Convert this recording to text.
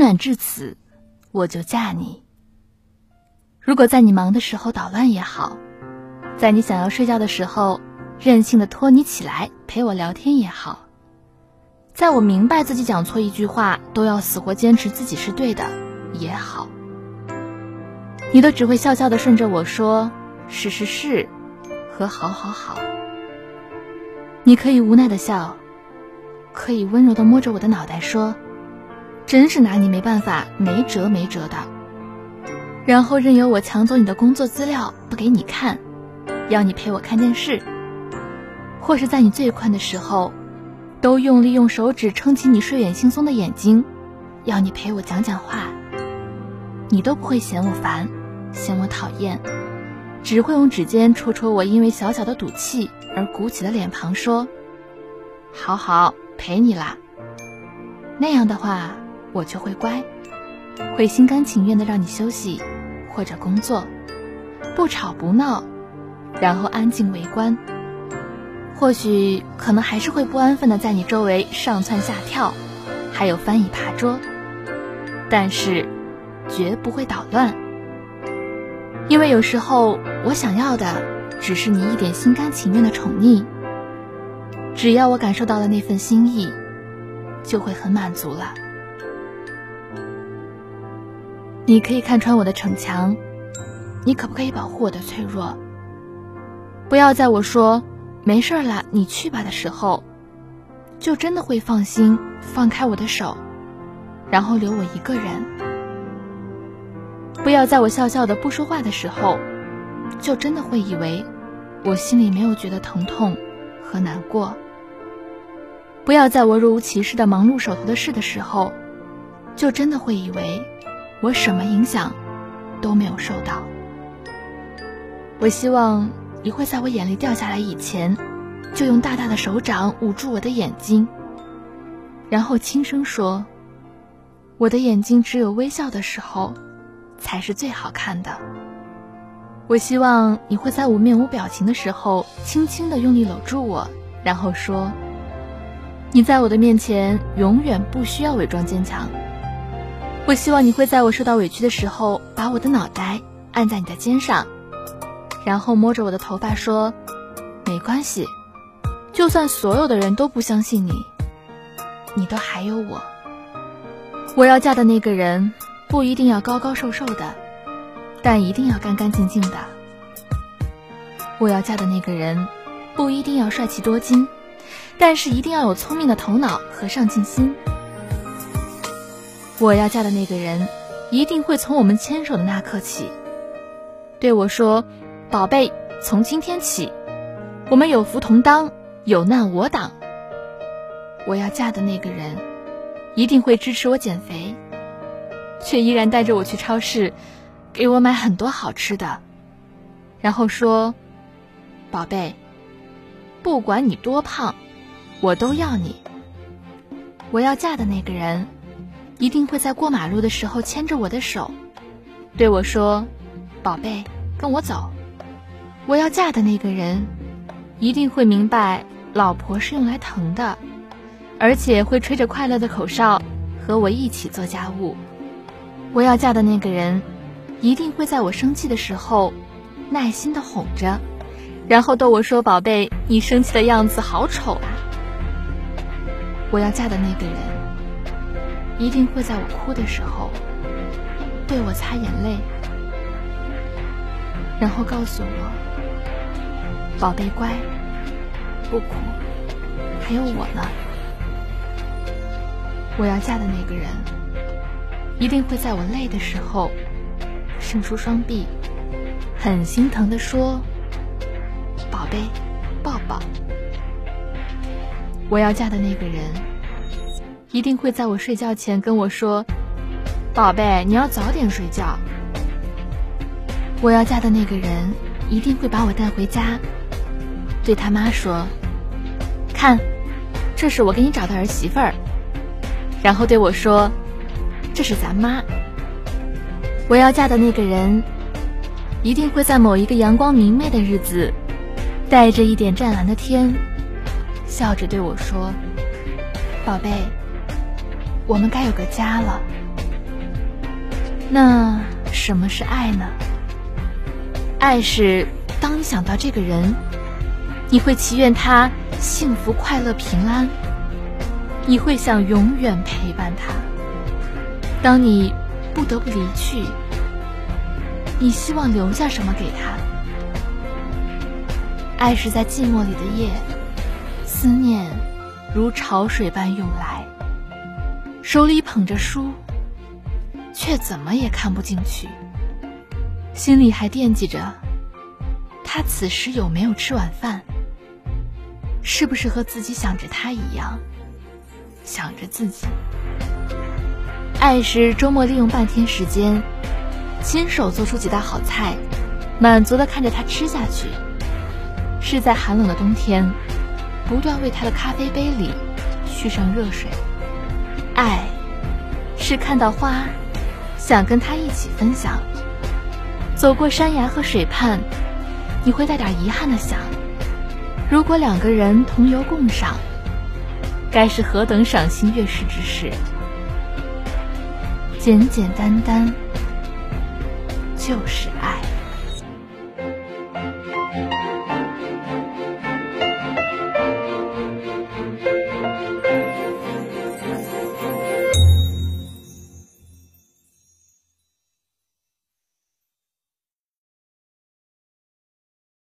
暖至此，我就嫁你。如果在你忙的时候捣乱也好，在你想要睡觉的时候任性的拖你起来陪我聊天也好，在我明白自己讲错一句话都要死活坚持自己是对的也好，你都只会笑笑的顺着我说是是是和好好好。你可以无奈的笑，可以温柔的摸着我的脑袋说。真是拿你没办法，没辙没辙的。然后任由我抢走你的工作资料，不给你看，要你陪我看电视，或是在你最困的时候，都用力用手指撑起你睡眼惺忪的眼睛，要你陪我讲讲话。你都不会嫌我烦，嫌我讨厌，只会用指尖戳戳我因为小小的赌气而鼓起的脸庞，说：“好好陪你啦。”那样的话。我就会乖，会心甘情愿的让你休息或者工作，不吵不闹，然后安静围观。或许可能还是会不安分的在你周围上蹿下跳，还有翻椅爬桌，但是绝不会捣乱。因为有时候我想要的只是你一点心甘情愿的宠溺，只要我感受到了那份心意，就会很满足了。你可以看穿我的逞强，你可不可以保护我的脆弱？不要在我说没事了，你去吧的时候，就真的会放心放开我的手，然后留我一个人。不要在我笑笑的不说话的时候，就真的会以为我心里没有觉得疼痛和难过。不要在我若无其事的忙碌手头的事的时候，就真的会以为。我什么影响都没有受到。我希望你会在我眼泪掉下来以前，就用大大的手掌捂住我的眼睛，然后轻声说：“我的眼睛只有微笑的时候，才是最好看的。”我希望你会在我面无表情的时候，轻轻的用力搂住我，然后说：“你在我的面前永远不需要伪装坚强。”我希望你会在我受到委屈的时候，把我的脑袋按在你的肩上，然后摸着我的头发说：“没关系，就算所有的人都不相信你，你都还有我。我要嫁的那个人不一定要高高瘦瘦的，但一定要干干净净的。我要嫁的那个人不一定要帅气多金，但是一定要有聪明的头脑和上进心。”我要嫁的那个人，一定会从我们牵手的那刻起，对我说：“宝贝，从今天起，我们有福同当，有难我挡。”我要嫁的那个人，一定会支持我减肥，却依然带着我去超市，给我买很多好吃的，然后说：“宝贝，不管你多胖，我都要你。”我要嫁的那个人。一定会在过马路的时候牵着我的手，对我说：“宝贝，跟我走。”我要嫁的那个人，一定会明白老婆是用来疼的，而且会吹着快乐的口哨和我一起做家务。我要嫁的那个人，一定会在我生气的时候耐心的哄着，然后逗我说：“宝贝，你生气的样子好丑啊。”我要嫁的那个人。一定会在我哭的时候对我擦眼泪，然后告诉我：“宝贝乖，不哭，还有我呢。”我要嫁的那个人，一定会在我累的时候伸出双臂，很心疼的说：“宝贝，抱抱。”我要嫁的那个人。一定会在我睡觉前跟我说：“宝贝，你要早点睡觉。”我要嫁的那个人一定会把我带回家，对他妈说：“看，这是我给你找的儿媳妇儿。”然后对我说：“这是咱妈。”我要嫁的那个人一定会在某一个阳光明媚的日子，带着一点湛蓝的天，笑着对我说：“宝贝。”我们该有个家了。那什么是爱呢？爱是当你想到这个人，你会祈愿他幸福、快乐、平安，你会想永远陪伴他。当你不得不离去，你希望留下什么给他？爱是在寂寞里的夜，思念如潮水般涌来，手里捧着书，却怎么也看不进去，心里还惦记着他此时有没有吃晚饭，是不是和自己想着他一样，想着自己。爱是周末利用半天时间，亲手做出几道好菜，满足的看着他吃下去；是在寒冷的冬天，不断为他的咖啡杯里续上热水。爱是看到花，想跟他一起分享。走过山崖和水畔，你会带点遗憾的想：如果两个人同游共赏，该是何等赏心悦事之事。简简单单，就是爱。